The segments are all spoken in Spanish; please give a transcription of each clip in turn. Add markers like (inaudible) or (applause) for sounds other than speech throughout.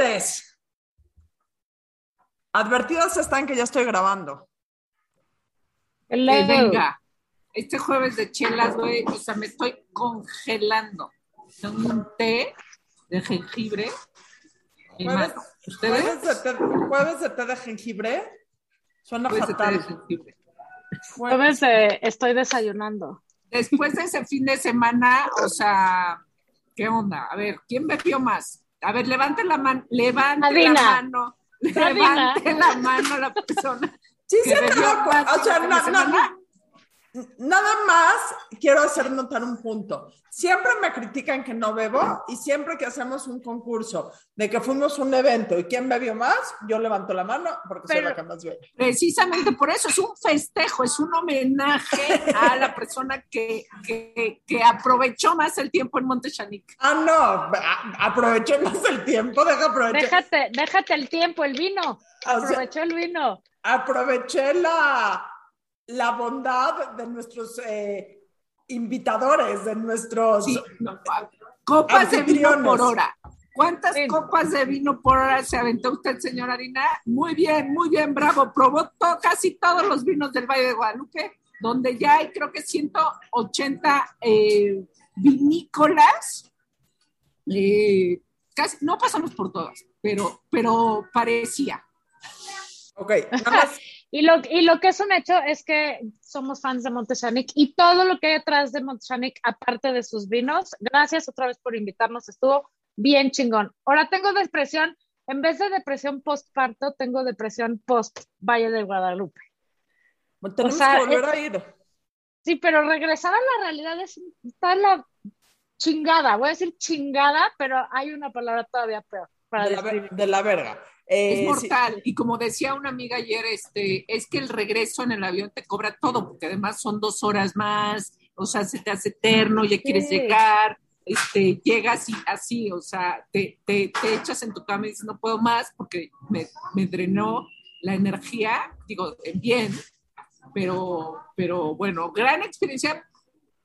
tres. Advertidos están que ya estoy grabando. Que venga. Este jueves de chelas, güey, o sea, me estoy congelando. Tengo un té de jengibre. ¿Jueves, ¿Ustedes? ¿Jueves de, té, de jengibre? Suena fatal. Jueves de, estoy desayunando. Después de ese fin de semana, o sea, ¿qué onda? A ver, ¿quién bebió más? A ver, levante la mano, levante la mano, levante la mano la persona. Sí, se o sea, no, no, Nada más quiero hacer notar un punto. Siempre me critican que no bebo y siempre que hacemos un concurso de que fuimos a un evento y quién bebió más, yo levanto la mano porque soy la que más bebe. Precisamente por eso es un festejo, es un homenaje a la persona que, que, aprovechó más el tiempo en Montechanic. Ah, no, aproveché más el tiempo, deja aprovechar. Déjate, déjate el tiempo, el vino. Aprovechó el vino. Aproveché la la bondad de nuestros eh, invitadores, de nuestros... copas de vino por hora. ¿Cuántas copas de vino por hora se aventó usted, señora Harina? Muy bien, muy bien, bravo. Probó casi todos los vinos del Valle de Guadalupe, donde ya hay creo que 180 eh, vinícolas. Eh, casi, no pasamos por todas, pero, pero parecía. Ok, nada más y lo, y lo que es un hecho es que somos fans de Montesanic y todo lo que hay atrás de Montesanic, aparte de sus vinos, gracias otra vez por invitarnos, estuvo bien chingón. Ahora tengo depresión, en vez de depresión postparto, tengo depresión post Valle del Guadalupe. Tenemos que volver a ir. Sí, pero regresar a la realidad es está la chingada, voy a decir chingada, pero hay una palabra todavía peor. Para de, la, de la verga es eh, mortal. Y como decía una amiga ayer, este, es que el regreso en el avión te cobra todo, porque además son dos horas más, o sea, se te hace eterno, ya quieres llegar, este, llegas y así, o sea, te, te, echas en tu cama y dices, no puedo más porque me, me drenó la energía, digo, bien, pero, pero bueno, gran experiencia.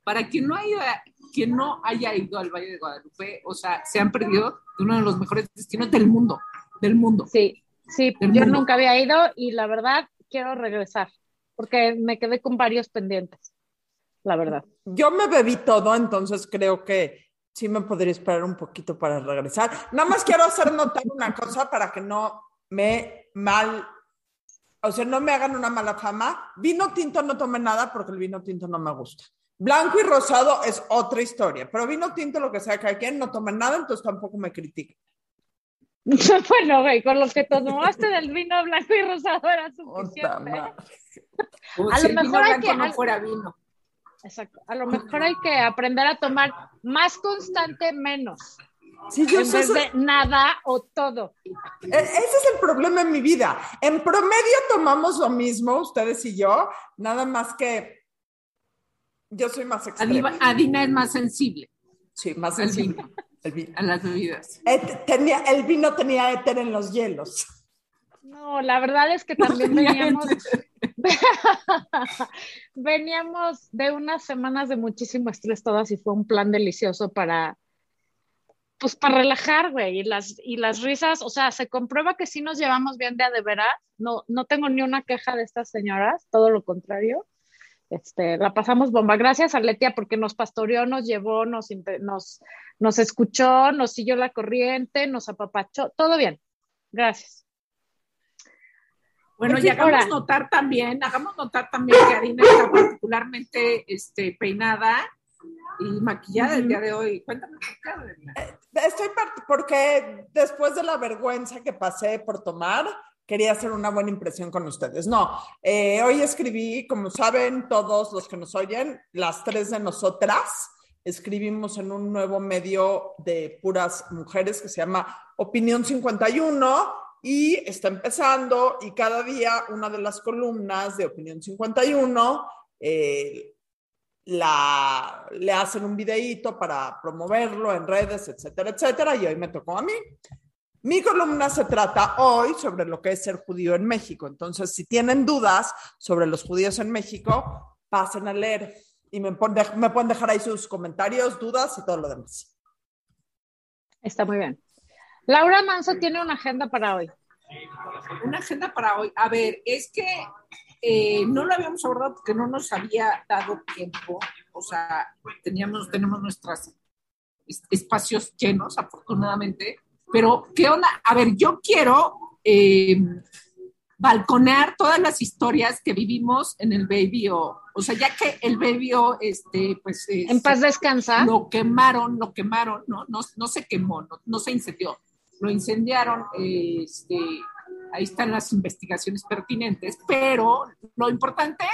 Para quien no haya, quien no haya ido al Valle de Guadalupe, o sea, se han perdido de uno de los mejores destinos del mundo del mundo. Sí, sí, yo nunca había ido y la verdad quiero regresar porque me quedé con varios pendientes, la verdad. Yo me bebí todo, entonces creo que sí me podría esperar un poquito para regresar. Nada más quiero hacer notar una cosa para que no me mal, o sea, no me hagan una mala fama. Vino tinto no tome nada porque el vino tinto no me gusta. Blanco y rosado es otra historia, pero vino tinto, lo que sea que hay quien no tome nada, entonces tampoco me critique. (laughs) bueno, güey, con lo que tomaste del vino blanco y rosado era suficiente. (laughs) a lo mejor hay que no fuera vino. Exacto. A lo mejor hay que aprender a tomar más constante menos. Sí, yo en vez de nada o todo. E, ese es el problema en mi vida. En promedio tomamos lo mismo, ustedes y yo, nada más que yo soy más extrema. Adina es más sensible. Sí, más sensible. A las bebidas. tenía, el vino tenía éter en los hielos. No, la verdad es que también veníamos, (laughs) veníamos de unas semanas de muchísimo estrés todas y fue un plan delicioso para, pues para relajar, güey, y las, y las risas, o sea, se comprueba que sí nos llevamos bien de a de veras, no, no tengo ni una queja de estas señoras, todo lo contrario. Este, la pasamos bomba. Gracias a Letia porque nos pastoreó, nos llevó, nos, nos, nos escuchó, nos siguió la corriente, nos apapachó, todo bien. Gracias. Bueno, y hagamos notar también, hagamos notar también que Adina está particularmente este, peinada y maquillada el día de hoy. Cuéntame por qué, eh, Estoy porque después de la vergüenza que pasé por tomar, quería hacer una buena impresión con ustedes. No, eh, hoy escribí, como saben todos los que nos oyen, las tres de nosotras, escribimos en un nuevo medio de puras mujeres que se llama Opinión 51 y está empezando y cada día una de las columnas de Opinión 51 eh, la, le hacen un videíto para promoverlo en redes, etcétera, etcétera, y hoy me tocó a mí. Mi columna se trata hoy sobre lo que es ser judío en México. Entonces, si tienen dudas sobre los judíos en México, pasen a leer y me, me pueden dejar ahí sus comentarios, dudas y todo lo demás. Está muy bien. Laura Manso tiene una agenda para hoy. Una agenda para hoy. A ver, es que eh, no lo habíamos abordado porque no nos había dado tiempo. O sea, teníamos, tenemos nuestros espacios llenos, afortunadamente. Pero, ¿qué onda? A ver, yo quiero eh, balconear todas las historias que vivimos en el Baby O. O sea, ya que el Baby O, este, pues... en paz descansa. Lo quemaron, lo quemaron, ¿no? No, no se quemó, no, no se incendió. Lo incendiaron, este, ahí están las investigaciones pertinentes, pero lo importante,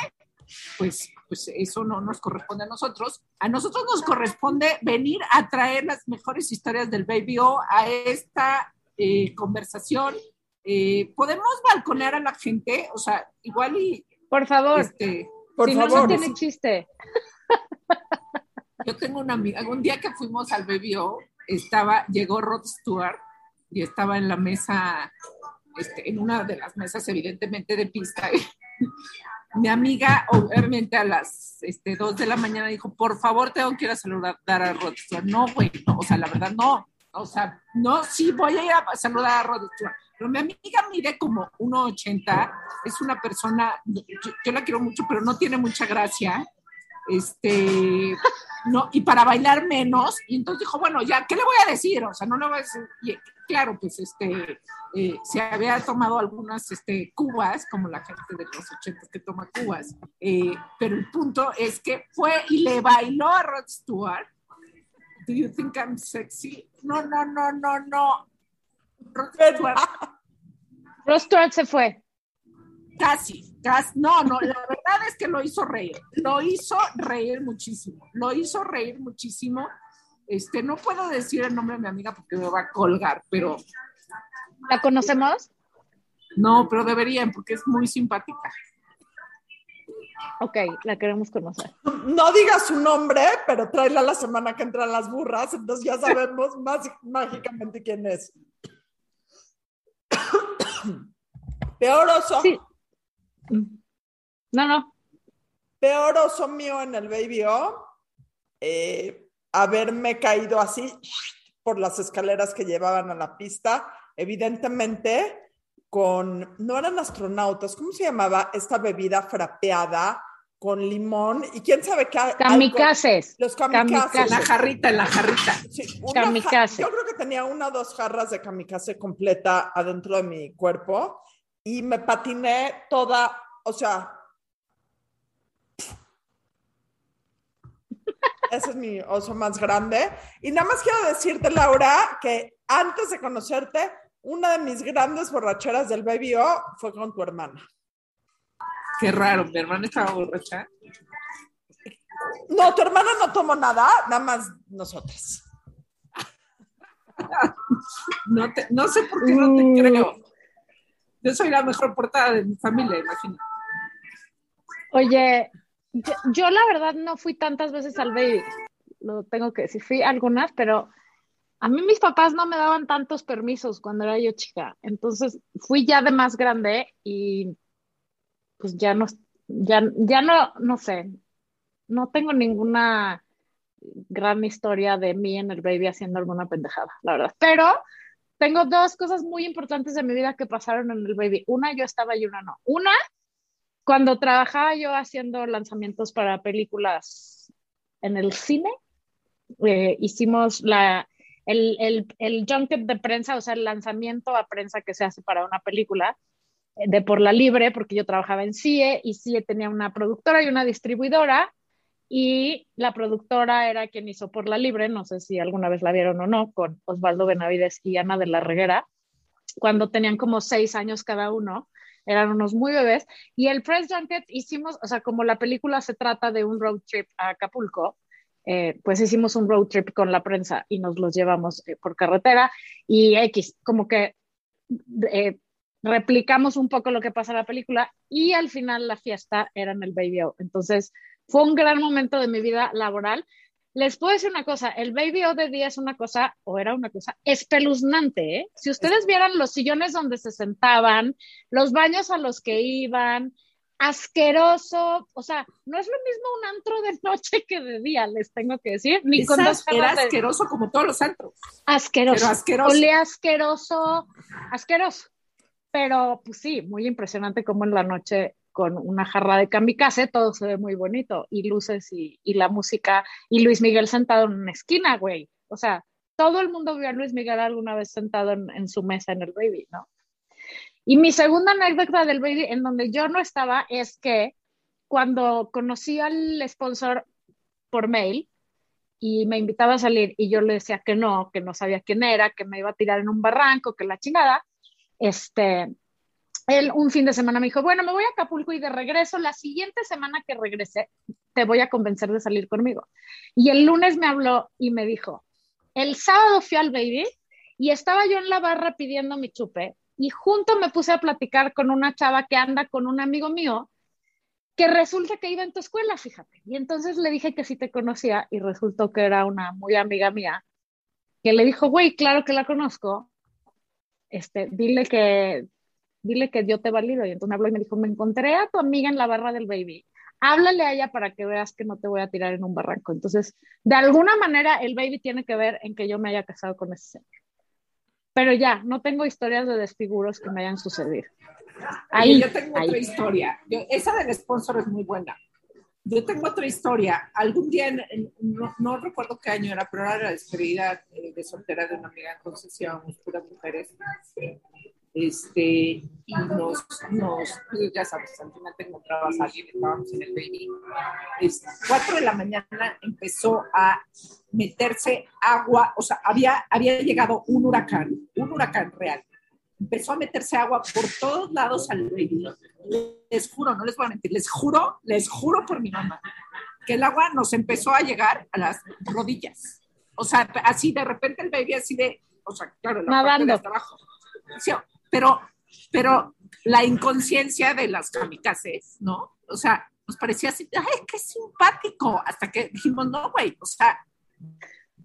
pues, pues eso no nos corresponde a nosotros. A nosotros nos corresponde venir a traer las mejores historias del Baby O a esta eh, conversación. Eh, podemos balconear a la gente, o sea, igual y. Por favor. Este, por si favor. No, no tiene chiste. Yo tengo una amiga, un día que fuimos al Baby O, estaba, llegó Rod Stewart y estaba en la mesa este, en una de las mesas, evidentemente, de pista. Mi amiga, obviamente, a las este, dos de la mañana dijo, por favor, tengo que ir a saludar a Rod Stewart. No, güey, no, o sea, la verdad, no. O sea, no, sí, voy a ir a saludar a Rod Stewart. Pero mi amiga mide como 1,80, es una persona, yo, la quiero mucho, pero no tiene mucha gracia. Este, no, y para bailar menos. Y entonces dijo, bueno, ya, ¿qué le voy a decir? O sea, no le voy a decir. Y, claro, pues este, eh, se había tomado algunas este, cubas, como la gente de los ochentas que toma cubas, eh, pero el punto es que fue y le bailó a Rod Stewart. Do you think I'm sexy? No, no, no, no, no. Rod Stewart. Rod Stewart se fue. Casi, casi, no, no, la verdad es que lo hizo reír, lo hizo reír muchísimo, lo hizo reír muchísimo este, no puedo decir el nombre de mi amiga porque me va a colgar, pero. ¿La conocemos? No, pero deberían porque es muy simpática. Ok, la queremos conocer. No digas su nombre, pero tráela la semana que entran las burras, entonces ya sabemos (laughs) más mágicamente quién es. (coughs) Peor oso. Sí. No, no. Peor oso mío en el Baby O. Eh, haberme caído así por las escaleras que llevaban a la pista, evidentemente con, no eran astronautas, ¿cómo se llamaba esta bebida frapeada con limón y quién sabe qué? Kamikazes. Los kamikazes. La jarrita, la jarrita. Sí, yo creo que tenía una o dos jarras de kamikaze completa adentro de mi cuerpo y me patiné toda, o sea, Ese es mi oso más grande. Y nada más quiero decirte, Laura, que antes de conocerte, una de mis grandes borracheras del Baby O fue con tu hermana. Qué raro, mi hermana estaba borracha. No, tu hermana no tomó nada, nada más nosotras. (laughs) No, no sé por qué no te mm. creo. Yo soy la mejor portada de mi familia, imagino. Oye, yo, la verdad no fui tantas veces al baby, lo tengo que decir, fui algunas, pero a mí mis papás no me daban tantos permisos cuando era yo chica, entonces fui ya de más grande y pues ya no, ya, ya no, no sé, no tengo ninguna gran historia de mí en el baby haciendo alguna pendejada, la verdad, pero tengo dos cosas muy importantes de mi vida que pasaron en el baby. Una yo estaba y una no. Una cuando trabajaba yo haciendo lanzamientos para películas en el cine, eh, hicimos la, el, el, el, junket de prensa, o sea, el lanzamiento a prensa que se hace para una película eh, de por la libre, porque yo trabajaba en CIE y CIE tenía una productora y una distribuidora y la productora era quien hizo por la libre, no sé si alguna vez la vieron o no, con Osvaldo Benavides y Ana de la Reguera, cuando tenían como seis años cada uno eran unos muy bebés. Y el press junket hicimos, o sea, como la película se trata de un road trip a Acapulco, eh, pues hicimos un road trip con la prensa y nos los llevamos eh, por carretera y X, como que eh, replicamos un poco lo que pasa en la película y al final la fiesta era en el Baby O. Entonces fue un gran momento de mi vida laboral les puedo decir una cosa, el Baby O de día es una cosa, o era una cosa espeluznante, ¿eh? Si ustedes vieran los sillones donde se sentaban, los baños a los que iban, asqueroso, o sea, no es lo mismo un antro de (laughs) noche que de día, les tengo que decir, ni con dos Era asqueroso como todos los antros. Asqueroso. Pero asqueroso. Asqueroso, asqueroso. Pero pues sí, muy impresionante como en la noche con una jarra de kamikaze todo se ve muy bonito y luces y, la música y Luis Miguel sentado en una esquina, güey. O sea, todo el mundo vio a Luis Miguel alguna vez sentado en, en su mesa en el baby, ¿no? Y mi segunda anécdota del baby, en donde yo no estaba, es que cuando conocí al sponsor por mail y me invitaba a salir y yo le decía que no, que no sabía quién era, que me iba a tirar en un barranco, que la chingada, este, él un fin de semana me dijo, bueno, me voy a Acapulco y de regreso, la siguiente semana que regrese, te voy a convencer de salir conmigo. Y el lunes me habló y me dijo, el sábado fui al baby y estaba yo en la barra pidiendo mi chupe y junto me puse a platicar con una chava que anda con un amigo mío que resulta que iba en tu escuela, fíjate. Y entonces le dije que sí te conocía y resultó que era una muy amiga mía que le dijo, güey, claro que la conozco. Este, dile que dile que yo te valido. Y entonces me habló y me dijo, me encontré a tu amiga en la barra del baby. Háblale a ella para que veas que no te voy a tirar en un barranco. Entonces, de alguna manera, el baby tiene que ver en que yo me haya casado con ese señor. Pero ya, no tengo historias de desfiguros que me hayan sucedido. Ahí, yo tengo otra historia. esa del sponsor es muy buena. Yo tengo otra historia. Algún día, no, recuerdo qué año era, pero era la despedida eh, de soltera de una amiga en concesión, puras mujeres este, y nos, nos pues ya sabes, al final te encontrabas a alguien, estábamos en el baby, este, 4 de la mañana empezó a meterse agua, o sea, había, había llegado un huracán, un huracán real, empezó a meterse agua por todos lados al baby, les juro, no les voy a mentir, les juro, les juro por mi mamá, que el agua nos empezó a llegar a las rodillas, o sea, así de repente el baby así de, o sea, claro, la parte de hasta abajo, pero, pero la inconsciencia de las kamikazes, ¿no? O sea, nos parecía así, ay, qué simpático, hasta que dijimos, no, güey, o sea,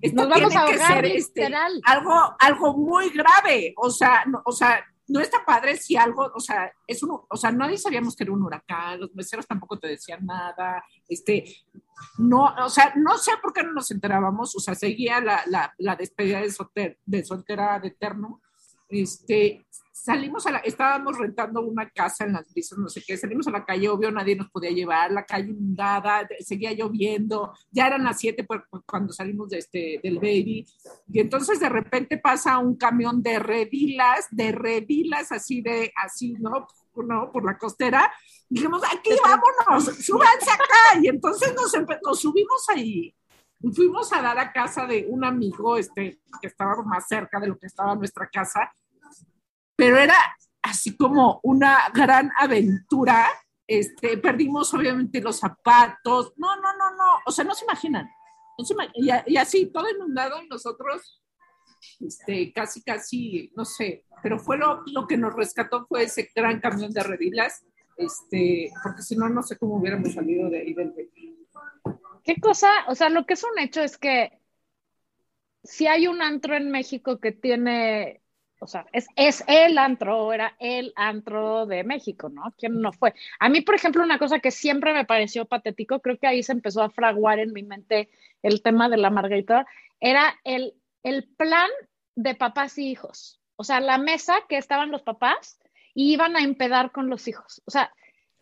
esto nos vamos tiene a que ser este, algo, algo muy grave, o sea, no, o sea, no está padre si algo, o sea, es un, o sea, nadie sabíamos que era un huracán, los meseros tampoco te decían nada, este, no, o sea, no sé por qué no nos enterábamos, o sea, seguía la, la, la despedida de, solter, de soltera de Eterno, este, salimos a la, estábamos rentando una casa en las brisas, no sé qué, salimos a la calle, obvio, nadie nos podía llevar, la calle inundada, seguía lloviendo, ya eran las siete cuando salimos de este, del baby, y entonces de repente pasa un camión de redilas, de redilas así de, así, ¿no? ¿no? Por la costera, dijimos, aquí vámonos, súbanse acá, y entonces nos, nos subimos ahí, fuimos a dar a casa de un amigo este, que estaba más cerca de lo que estaba nuestra casa, pero era así como una gran aventura. Este, perdimos obviamente los zapatos. No, no, no, no. O sea, no se imaginan. y, así, todo inundado y nosotros, este, casi, casi, no sé. Pero fue lo, lo que nos rescató fue ese gran camión de redilas. Este, porque si no, no sé cómo hubiéramos salido de ahí del ¿Qué cosa? O sea, lo que es un hecho es que si hay un antro en México que tiene o sea, es, es el antro, era el antro de México, ¿no? ¿Quién no fue? A mí, por ejemplo, una cosa que siempre me pareció patético, creo que ahí se empezó a fraguar en mi mente el tema de la margarita, era el, el plan de papás y hijos. O sea, la mesa que estaban los papás y iban a empedar con los hijos. O sea,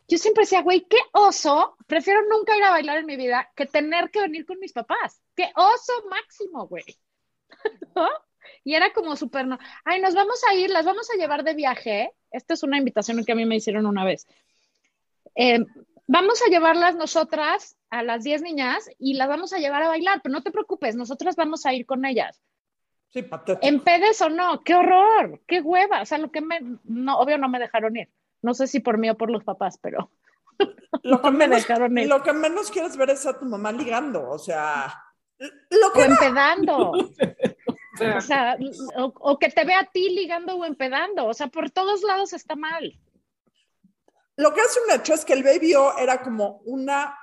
yo siempre decía, güey, qué oso, prefiero nunca ir a bailar en mi vida que tener que venir con mis papás. Qué oso máximo, güey. (laughs) ¿No? Y era como súper, no, ay, nos vamos a ir, las vamos a llevar de viaje. Esta es una invitación que a mí me hicieron una vez. Eh, vamos a llevarlas nosotras a las 10 niñas y las vamos a llevar a bailar, pero no te preocupes, nosotras vamos a ir con ellas. Sí, patético. En pedes o no, qué horror, qué hueva. O sea, lo que me, no, obvio no me dejaron ir. No sé si por mí o por los papás, pero (laughs) lo que me dejaron ir. Lo que menos quieres ver es a tu mamá ligando, o sea, lo que o empedando. (laughs) O sea, o, que te vea a ti ligando o empedando. O sea, por todos lados está mal. Lo que hace un hecho es que el Baby O era como una.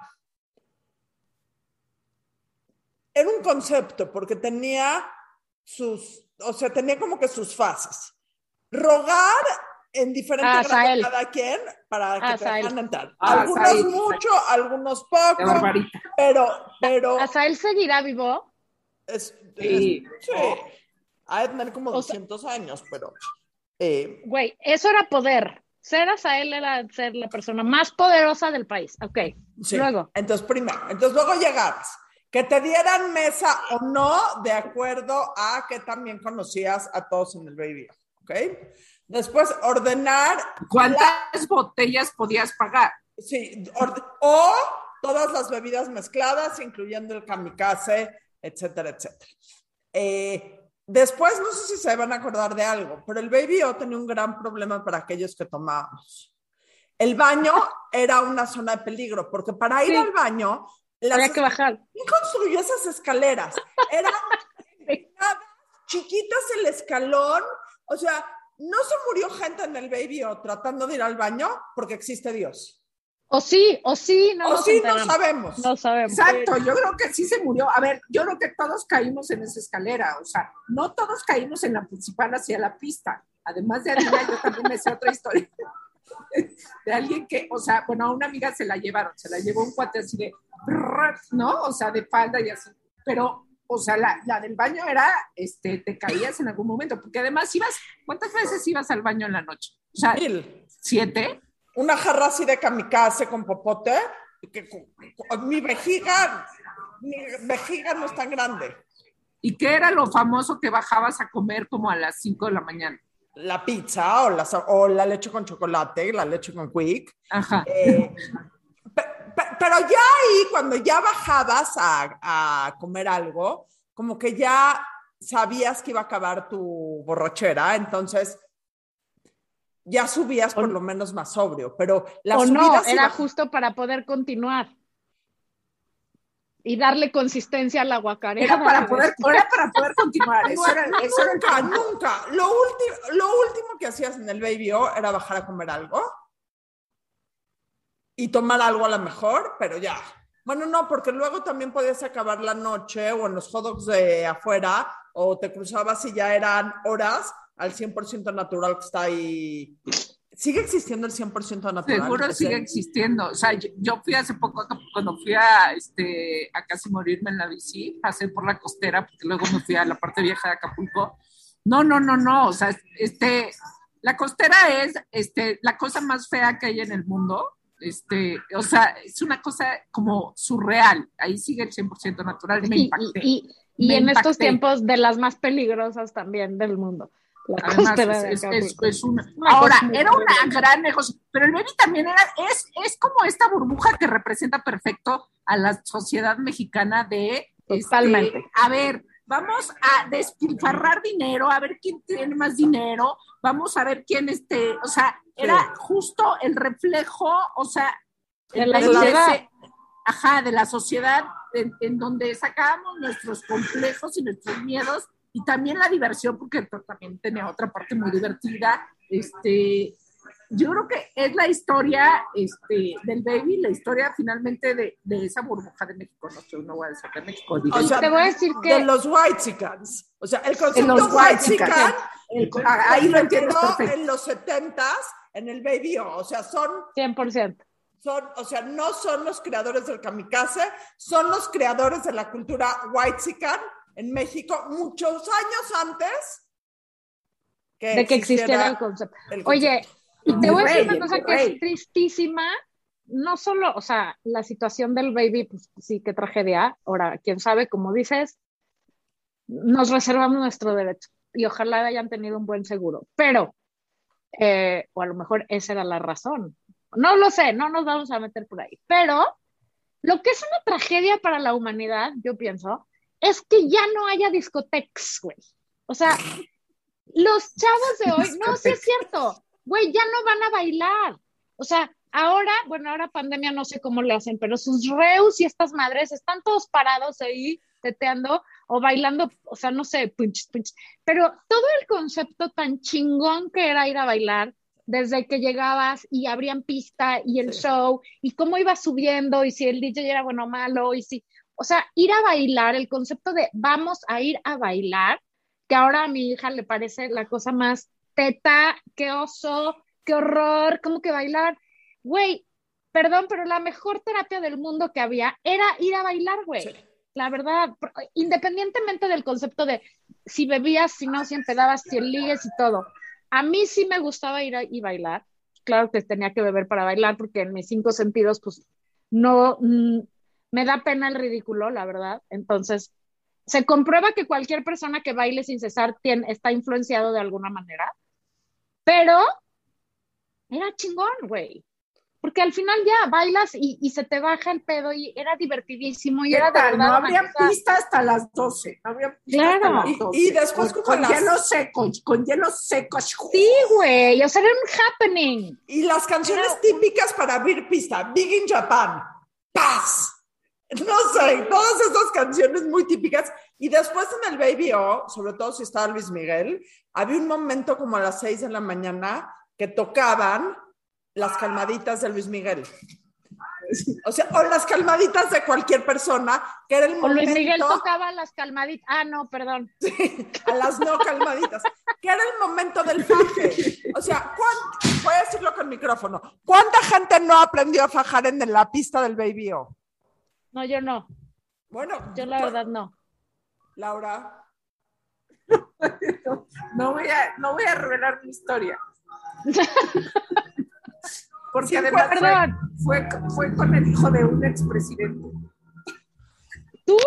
Era un concepto, porque tenía sus. O sea, tenía como que sus fases. Rogar en diferente Ah, grado Azael. cada quien para que Ah, te Azael. dejan entrar. Ah, algunos Azael, mucho, algunos poco, pero, pero ¿Azael seguirá vivo? Es, Sí. es- sí. Ha de tener como O sea- 200 años, pero eh, Güey, eso era poder. Ser Azael era ser la persona más poderosa del país. Ok. sí. Luego. Entonces, primero, entonces luego llegabas. Que te dieran mesa o no, de acuerdo a que también conocías a todos en el baby, ¿ok? Después, ordenar ¿Cuántas botellas podías pagar? Sí, orde- o todas las bebidas mezcladas, incluyendo el kamikaze, etcétera, etcétera. Eh, después, no sé si se van a acordar de algo, pero el Baby O tenía un gran problema para aquellos que tomábamos. El baño era una zona de peligro, porque para ir Sí. al baño, las Había que bajar. ¿quién construyó esas escaleras? Eran (laughs) chiquitas el escalón, o sea, no se murió gente en el Baby O tratando de ir al baño porque existe Dios. O sí, o sí, no o nos sí, no enteramos. sabemos. No sabemos. Exacto, yo creo que sí se murió. A ver, yo creo que todos caímos en esa escalera, o sea, no todos caímos en la principal hacia la pista. Además de Adela, yo también me sé otra historia (laughs) de alguien que, o sea, bueno, a una amiga se la llevaron, se la llevó un cuate así de, ¿no? O sea, de falda y así. Pero, o sea, la, la del baño era, este, te caías en algún momento, porque además ibas, ¿cuántas veces ibas al baño en la noche? O sea, Mil. siete. Una jarra así de kamikaze con popote, que mi vejiga, mi vejiga no es tan grande. ¿Y qué era lo famoso que bajabas a comer como a las cinco de la mañana? La pizza o la, o la leche con chocolate, la leche con quick. Ajá. Eh, pe- pe- pero ya ahí, cuando ya bajabas a, a comer algo, como que ya sabías que iba a acabar tu borrachera, entonces ya subías por O- lo menos más sobrio, pero la o no, era justo para poder continuar. Y darle consistencia al aguacare. Era para (laughs) poder, era para poder continuar. Eso era, nunca, nunca. Lo, ulti- lo último que hacías en el Baby O era bajar a comer algo y tomar algo a lo mejor, pero ya. Bueno, no, porque luego también podías acabar la noche o en los hot dogs de afuera o te cruzabas y ya eran horas al 100% natural que está ahí. ¿Sigue existiendo el 100% natural? Seguro sigue existiendo. O sea, yo, yo fui hace poco, cuando fui a, este, a casi morirme en la bici, pasé por la costera, porque luego me fui a la parte vieja de Acapulco. No, no, no, no. O sea, este, la costera es este, la cosa más fea que hay en el mundo. Este, o sea, es una cosa como surreal. Ahí sigue el 100% natural. Me Y, impacté. y- y- y Me en estos impacté. tiempos de las más peligrosas también del mundo. La Además, costera de es, es- Acapulco. es- es una- Una Ahora, era una gran negocio, pero el baby también era, es, es como esta burbuja que representa perfecto a la sociedad mexicana de, este, Totalmente. a ver, vamos a despilfarrar dinero, a ver quién tiene más dinero, vamos a ver quién, este, o sea, era justo el reflejo, o sea, De la sociedad. ese- ajá, de la sociedad en, en donde sacábamos nuestros complejos y nuestros miedos y también la diversión, porque también tenía otra parte muy divertida. Este, yo creo que es la historia este, del baby, la historia finalmente de, de esa burbuja de México. No, sé, no voy a decir de México, digo, O sea, te voy a decir de que los whitexicans. O sea, el en concepto los white whitexican el- ah, ahí lo perfecto. en los 70s en el Baby O. O sea, son 100%. son, o sea, no son los creadores del kamikaze, son los creadores de la cultura whitezican en México muchos años antes de que existiera el concepto. el Oye, y te El voy a decir una cosa que rey. es tristísima, no solo, o sea, la situación del baby, pues sí, qué tragedia. Ahora, quién sabe, como dices, nos reservamos nuestro derecho y ojalá hayan tenido un buen seguro, pero, eh, o a lo mejor esa era la razón. No lo sé, no nos vamos a meter por ahí, pero lo que es una tragedia para la humanidad, yo pienso, es que ya no haya discotecas, güey. O sea, los chavos de (laughs) hoy, no, sí es cierto, güey, ya no van a bailar. O sea, ahora, bueno, ahora pandemia no sé cómo le hacen, pero sus reus y estas madres están todos parados ahí teteando o bailando, o sea, no sé, punch, punch. Pero todo el concepto tan chingón que era ir a bailar, desde que llegabas y abrían pista y el show, y cómo iba subiendo, y si el DJ era bueno o malo, y si, o sea, ir a bailar, el concepto de vamos a ir a bailar, que ahora a mi hija le parece la cosa más teta, que oso, qué horror, ¿cómo que bailar? Güey, perdón, pero la mejor terapia del mundo que había era ir a bailar, güey. La verdad, independientemente del concepto de si bebías, si no, si empedabas, si ligues y todo. A mí sí me gustaba ir a, y bailar. Claro que tenía que beber para bailar porque en mis cinco sentidos, pues, no, mm, me da pena el ridículo, la verdad. Entonces, se comprueba que cualquier persona que baile sin cesar tiene, está influenciado de alguna manera, pero era chingón, güey. Porque al final ya bailas y, se te baja el pedo y era divertidísimo y era de verdad. No habría pista hasta las 12. No habría pista claro. hasta las 12. Y, y, después con, con hielo seco, con hielo seco. Sí, güey. O sea, era un happening. Y las canciones era... típicas para abrir pista. Big in Japan. Paz. No sé, todas esas canciones muy típicas. Y después en el Baby O, sobre todo si estaba Luis Miguel, había un momento como a las 6 de la mañana que tocaban las calmaditas de Luis Miguel. O sea, o las calmaditas de cualquier persona, que era el momento. O Luis Miguel tocaba las calmaditas. Ah, no, perdón. Sí, a las no calmaditas. que era el momento del faje. O sea, voy a decirlo con micrófono. ¿Cuánta gente no aprendió a fajar en la pista del Baby O? No, yo no. Bueno, yo la verdad no. Laura. (laughs) No voy a, no voy a revelar mi historia. (laughs) Porque sí, además fue, fue, fue, con el hijo de un expresidente. ¿Tú?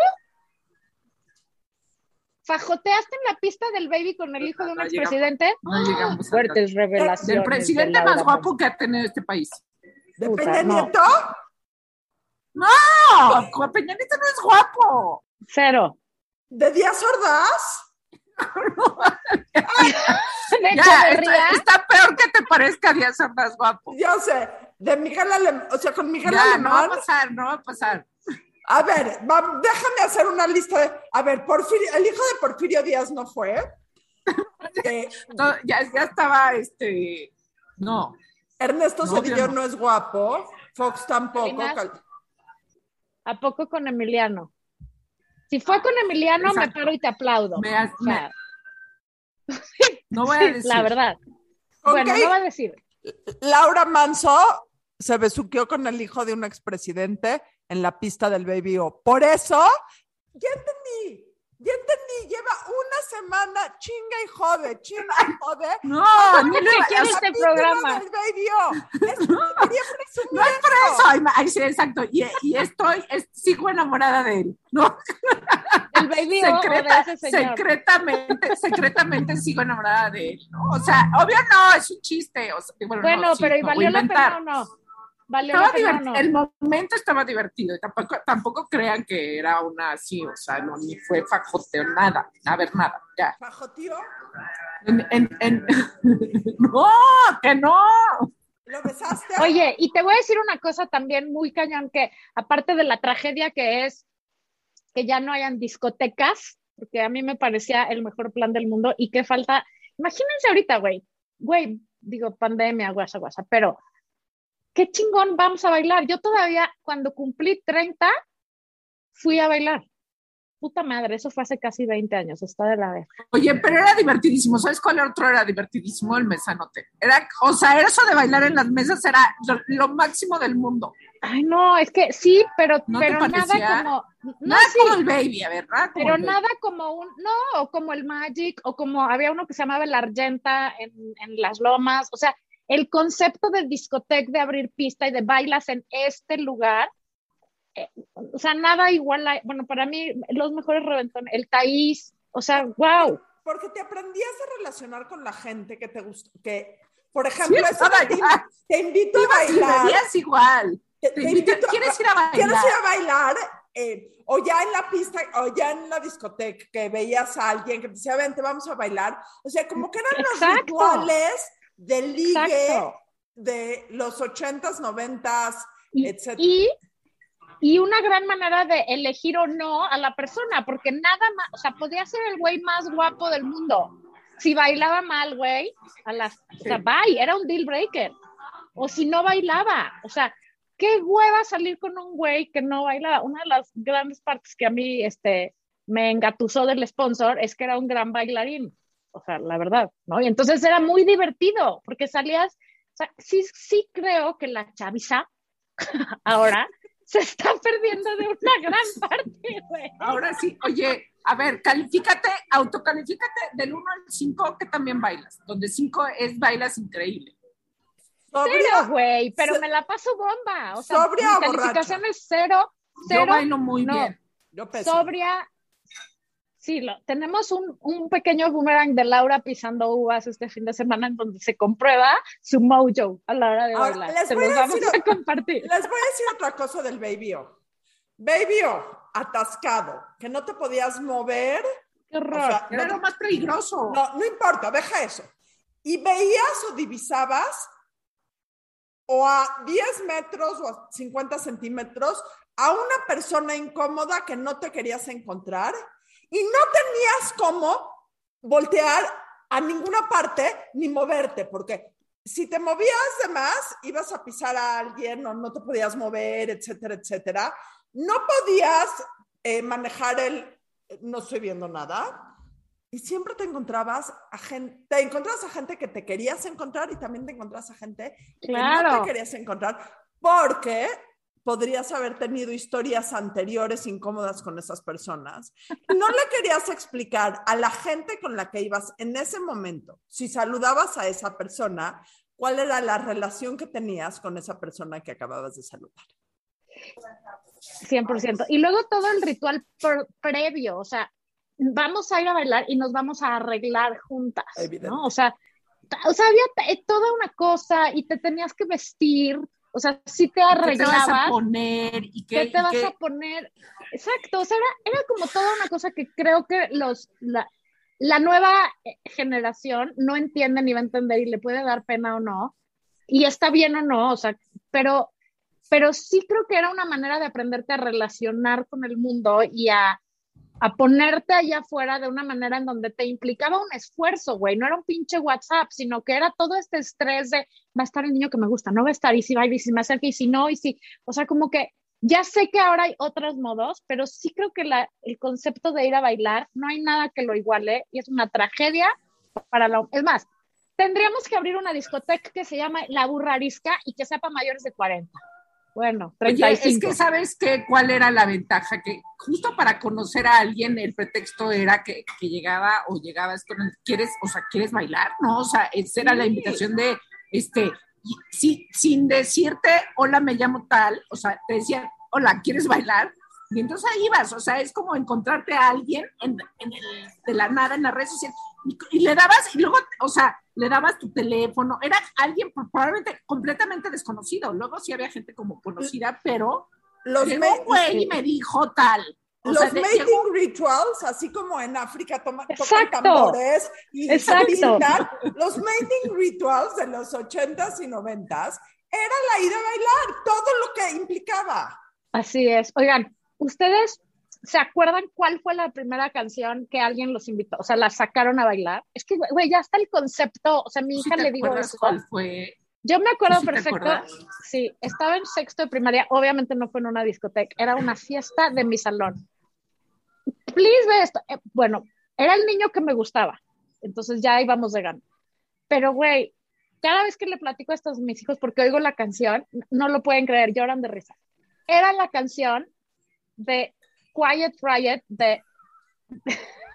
¿Fajoteaste en la pista del baby con el hijo de un no expresidente? No llegamos. Fuertes revelaciones. El presidente más guapo que ha tenido este país. ¿De Peña Nieto? No, no Peña Nieto no es guapo. Cero. ¿De Díaz Ordaz? (laughs) ya, está, está, peor que te parezca Díaz Ordaz guapo. Ya sé, de Miguel Alemán, o sea, con Miguel ya, Alemán. No va a pasar, no va a pasar. A ver, va, déjame hacer una lista de. A ver, Porfirio, el hijo de Porfirio Díaz no fue. (laughs) eh, no, ya, ya estaba, este. No. Ernesto no, Cedillo no. no es guapo. Fox tampoco. ¿A poco con Emiliano? Si fue con Emiliano, Exacto. me paro y te aplaudo. Me has, o sea, me... (laughs) No voy a decir. La verdad. Okay. Bueno, no va a decir. Laura Manso se besuqueó con el hijo de un expresidente en la pista del Baby O. Por eso, ya entendí. Ya entendí, lleva una semana chinga y jode, chinga y jode. (laughs) No, no le quiere este programa. Del baby o. Es, (laughs) no es por eso. Ay, sí, exacto. Y, y estoy, es, sigo enamorada de él. ¿no? (laughs) El baby Secreta, de señor. Secretamente, secretamente sigo enamorada de él. ¿no? O sea, obvio no, es un chiste. O sea, bueno, bueno no, pero sí, ¿y valió la pena o no? Valió estaba la pena no? El momento estaba divertido. Tampoco, tampoco crean que era una así, o sea, no, ni fue fajoteo, nada. A ver, nada, ya. ¿Fajoteo? En, en, en... (laughs) no, que no. ¿Lo besaste? Oye, y te voy a decir una cosa también muy cañón, que aparte de la tragedia que es que ya no hayan discotecas, porque a mí me parecía el mejor plan del mundo y que falta, imagínense ahorita, güey, güey, digo pandemia, guasa, guasa, pero qué chingón, vamos a bailar. Yo todavía, cuando cumplí 30, fui a bailar. Puta madre, eso fue hace casi 20 años, está de la vez. Oye, pero era divertidísimo. ¿Sabes cuál otro era divertidísimo? El mesanote. Era, o sea, eso de bailar en las mesas era lo, lo máximo del mundo. Ay, no, es que sí, pero, ¿No pero te nada como. No, Nada sí, como el baby, a ver, nada como pero nada como un. No, o como el Magic, o como había uno que se llamaba el Argenta en, en Las Lomas. O sea, el concepto de discoteca, de abrir pista y de bailas en este lugar, eh, o sea, nada igual a, bueno, para mí los mejores reventones, el Taís, o sea, wow. Porque te aprendías a relacionar con la gente que te gustó, que, por ejemplo, Sí, eso ya. te invito a y bailar. igual. te- Te te invito- invito a- ¿Quieres ir a bailar? ¿Quieres ir a bailar? Eh, o ya en la pista, o ya en la discoteca, que veías a alguien que te decía, vente, vamos a bailar. O sea, como que eran los Exacto. rituales de ligue Exacto. de los ochentas, noventas, Y, etcétera. y, y una gran manera de elegir o no a la persona, porque nada más, o sea, podía ser el güey más guapo del mundo. Si bailaba mal, güey, a las, o sea, bye, era un deal breaker. O si no bailaba, o sea, qué hueva salir con un güey que no bailaba. Una de las grandes partes que a mí, este, me engatusó del sponsor es que era un gran bailarín. O sea, la verdad, ¿no? Y entonces era muy divertido, porque salías O sea, sí, sí creo que la chaviza (laughs) ahora se está perdiendo de una gran (laughs) parte, güey. Ahora sí, oye, a ver, califícate, autocalifícate del 1 al 5 que también bailas, donde 5 es bailas increíble. Cero, güey, pero me la paso bomba. O sea, sobria mi calificación es cero, cero. Yo bailo muy no, bien. Yo. Sobria. Sí, lo, tenemos un, un, pequeño boomerang de Laura pisando uvas este fin de semana en donde se comprueba su mojo a la hora de Ahora, bailar. les Se los a vamos decir- a compartir. Les voy a decir otra cosa del Baby-O. Baby-O, atascado, que no te podías mover. Qué O horror. sea, Era no, lo más peligroso. no, no importa, deja eso. Y veías o divisabas o a 10 metros o a 50 centímetros a una persona incómoda que no te querías encontrar y no tenías cómo voltear a ninguna parte ni moverte, porque si te movías de más, ibas a pisar a alguien o no te podías mover, etcétera, etcétera. No podías eh, manejar el no estoy viendo nada. Y siempre te encontrabas a gente, te encontrabas a gente que te querías encontrar y también te encontrabas a gente que no te querías encontrar porque podrías haber tenido historias anteriores incómodas con esas personas. No le querías explicar a la gente con la que ibas en ese momento, si saludabas a esa persona, cuál era la relación que tenías con esa persona que acababas de saludar. 100%. Y luego todo el ritual previo, o sea, vamos a ir a bailar y nos vamos a arreglar juntas. ¿no? O sea, o sea, había t- toda una cosa y te tenías que vestir, o sea, si te ¿Qué te vas a arreglabas, poner? ¿Y qué, ¿qué te y vas qué- a poner? Exacto, o sea, era, era como toda una cosa que creo que los, la, la nueva eh, generación no entiende ni va a entender y le puede dar pena o no, y está bien o no, o sea, pero, pero sí creo que era una manera de aprenderte a relacionar con el mundo y a, a ponerte allá afuera de una manera en donde te implicaba un esfuerzo, güey, no era un pinche WhatsApp, sino que era todo este estrés de va a estar el niño que me gusta, no va a estar, y si va, y si me acerca, y si no, y si, o sea, como que ya sé que ahora hay otros modos, pero sí creo que el concepto de ir a bailar, no hay nada que lo iguale y es una tragedia para la... Es más, tendríamos que abrir una discoteca que se llama La Burrarisca y que sea para mayores de 40. Bueno, Oye, 35. es que sabes que cuál era la ventaja, que justo para conocer a alguien el pretexto era que, que llegaba o llegabas con el, quieres, o sea, quieres bailar, ¿no? O sea, esa era la invitación de, este, sí, sin decirte, hola, me llamo tal, o sea, te decían, hola, ¿quieres bailar? Y entonces ahí ibas, o sea, es como encontrarte a alguien en, en el- de la nada en las redes sociales y, y le dabas, y luego, o sea, le dabas tu teléfono, era alguien probablemente completamente desconocido, luego sí había gente como conocida, pero Los, llegó un güey y me dijo tal. O los sea, mating llegó- rituals, así como en África toma, tocan Exacto. tambores y pintan, los mating rituals de los 80s y 90s era la ida a bailar, todo lo que implicaba. Así es. Oigan, ¿ustedes se acuerdan cuál fue la primera canción que alguien los invitó? O sea, la sacaron a bailar. Es que, güey, ya está el concepto. O sea, mi ¿Sí hija le digo eso. cuál fue? Yo me acuerdo ¿Sí perfecto. Sí, estaba en sexto de primaria. Obviamente no fue en una discoteca, era una fiesta de mi salón. Please ve esto. Eh, bueno, era el niño que me gustaba. Entonces ya íbamos de gana. Pero, güey, cada vez que le platico a estos mis hijos, porque oigo la canción, no lo pueden creer, lloran de risa. Era la canción de Quiet Riot de. (laughs)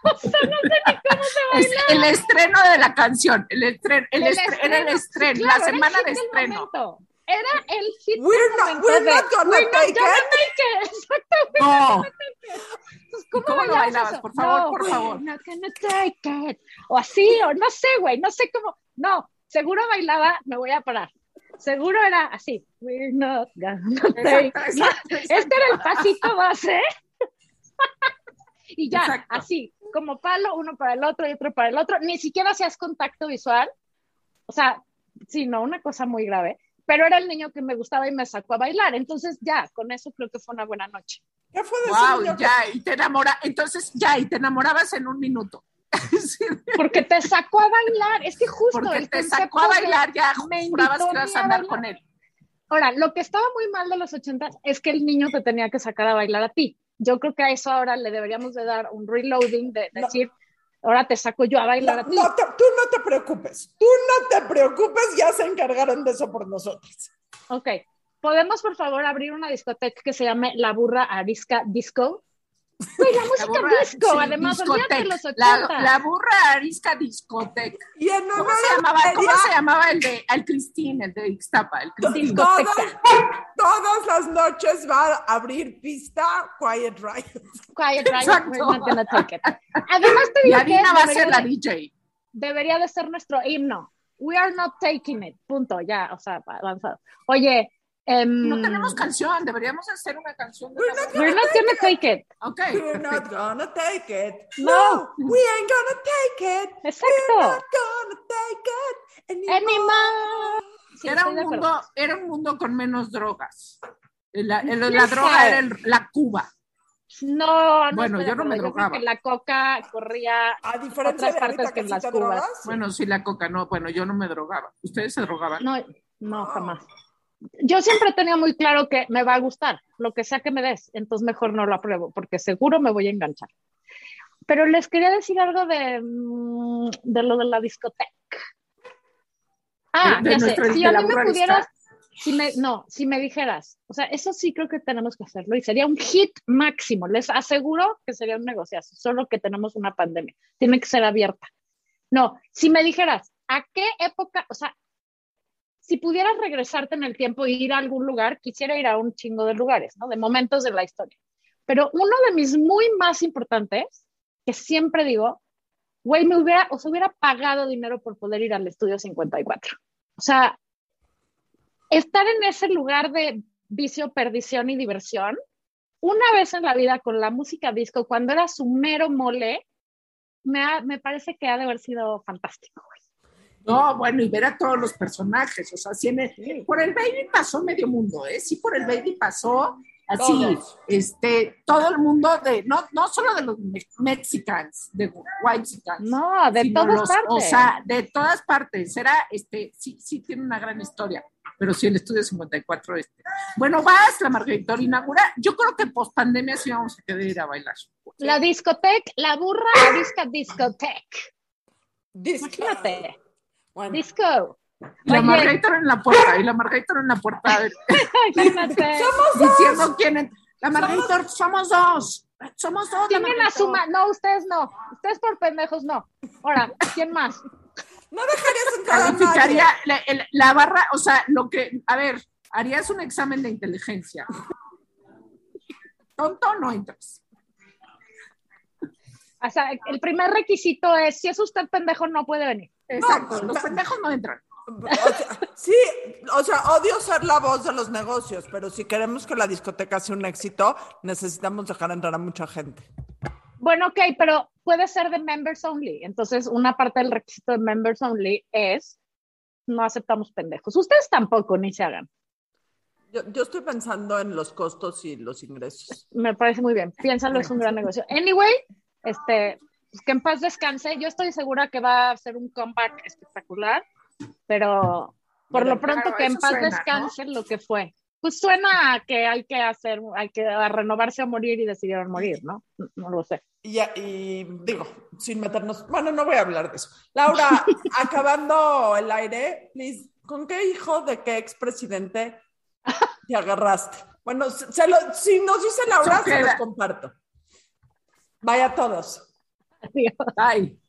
o sea, no sé ni cómo se Es el estreno de la canción, el estreno, el El estre- era el estreno, Claro, la semana de estreno. momento. Era el hit We're not- we're de, not gonna "We're not take gonna it". make it. (laughs) Exactamente. No, ¿Cómo, ¿Cómo lo bailabas eso? Por favor, No, por we're favor. not gonna take it. O así, o no sé, güey, no sé cómo. No, seguro bailaba, me voy a parar. Seguro era así. We're not gonna take exacto, it. exacto, Este era el pasito base. Y ya, Exacto. así, como palo, uno para el otro y otro para el otro. Ni siquiera hacías contacto visual. O sea, sí, no, una cosa muy grave. Pero era el niño que me gustaba y me sacó a bailar. Entonces, ya, con eso creo que fue una buena noche. ¿Qué fue de Wow, niño ya, y te enamora, entonces ya, y te enamorabas en un minuto. (laughs) Porque te sacó a bailar. Es que justo porque el te sacó a bailar, ya me jurabas invitó que ibas a andar con él. Ahora, lo que estaba muy mal de los ochentas es que el niño te tenía que sacar a bailar a ti. Yo creo que a eso ahora le deberíamos de dar un reloading de No. decir, Ahora te saco yo a bailar No, a ti. no te- tú no te preocupes, tú no te preocupes, ya se encargaron de eso por nosotros. Ok. ¿Podemos, por favor, abrir una discoteca que se llame La Burra Arisca Disco? Güey, la música burra- disco, sí, además, olvídate de discotec. los La, 80. la burra arisca discoteca. Y en ¿Cómo se llamaba? ¿Cómo Feria, se llamaba el de al Cristín, el de Ixtapa? El Cristín. Discoteca. todas, todas las noches va a abrir pista Quiet Riot. Quiet Riot, we're not gonna take it. Además te digo que va a ser la de- DJ. debería de ser nuestro himno. We are not taking it. Punto, ya, o sea, avanzado. Oye, em, No tenemos canción, deberíamos hacer una canción. De la burra. we're not gonna take it. Ok, We're not gonna take it. No. No, we ain't gonna take it. We're Exacto. not gonna take it anymore. Anymore. Sí, era, un mundo, era un mundo con menos drogas. La, el- la droga era el- la Cuba. No, no. Bueno, yo no me creo drogaba. que la coca corría A diferencia Otras de partes que en las te cubas. drogas. Bueno, sí, la coca, no, bueno, yo no me drogaba. ¿Ustedes se drogaban? No, no, jamás. Yo siempre tenía muy claro que me va a gustar, lo que sea que me des, entonces mejor no lo apruebo, porque seguro me voy a enganchar. Pero les quería decir algo de, mm, de lo de la discoteca. Ah, De- de ya sé, si a mí me pudieras, si me, no, si me dijeras, o sea, eso sí creo que tenemos que hacerlo y sería un hit máximo, les aseguro que sería un negociazo, solo que tenemos una pandemia, tiene que ser abierta. No, si me dijeras, ¿a qué época, o sea, si pudieras regresarte en el tiempo e ir a algún lugar, quisiera ir a un chingo de lugares, ¿no? De momentos de la historia. Pero uno de mis muy más importantes, que siempre digo, güey, me hubiera, o se hubiera pagado dinero por poder ir al estudio 54. O sea, estar en ese lugar de vicio, perdición y diversión, una vez en la vida con la música disco, cuando era su mero mole, me, me parece que ha de haber sido fantástico. No, bueno, y ver a todos los personajes. O sea, sí en el- por el baby pasó medio mundo, ¿eh? Sí, por el baby pasó así, Todos. este, todo el mundo de, no, no solo de los me- mexicans, de whitexicans. No, de todas los- partes. O sea, de todas partes. Era, este, sí, sí tiene una gran historia. Pero sí, el estudio 54, este. Bueno, vas, la Margarita inaugura. Yo creo que post pandemia sí vamos a querer ir a bailar. La discoteca, la burra arisca discoteca. Disco. Bueno, disco. Y la. Margarita en la puerta, y la Margarita en la puerta, a ver, Imagínate. diciendo quién es. La Margarita, somos dos. Somos dos. la Tienen a Margarita. su ma- No, ustedes no. Ustedes por pendejos no. Ahora, ¿quién más? no dejarías entrar a nadie. Calificaría la, el- la barra, o sea, lo que, a ver, harías un examen de inteligencia. Tonto no entras. O sea, el primer requisito es, si es usted pendejo, no puede venir. Exacto, No, los pendejos no entran. O sea, sí, o sea, odio ser la voz de los negocios, pero si queremos que la discoteca sea un éxito, necesitamos dejar entrar a mucha gente. Bueno, ok, pero puede ser de members only. Entonces, una parte del requisito de members only es, no aceptamos pendejos. Ustedes tampoco, ni se hagan. Yo, yo estoy pensando en los costos y los ingresos. Me parece muy bien. Piénsalo, es un gran negocio. Anyway, este, pues que en paz descanse. Yo estoy segura que va a ser un comeback espectacular, pero por Pero lo pronto claro, que en paz suena, ¿no? descanse lo que fue. Pues suena a que hay que hacer, hay que a renovarse o morir y decidieron morir, ¿no? No, no lo sé. Y, y digo, sin meternos, bueno, no voy a hablar de eso. Laura, (laughs) acabando el aire, please, ¿con qué hijo de qué expresidente te agarraste? Bueno, se se lo- si nos dice Laura, se los comparto. Vaya a todos. Adiós. Ay.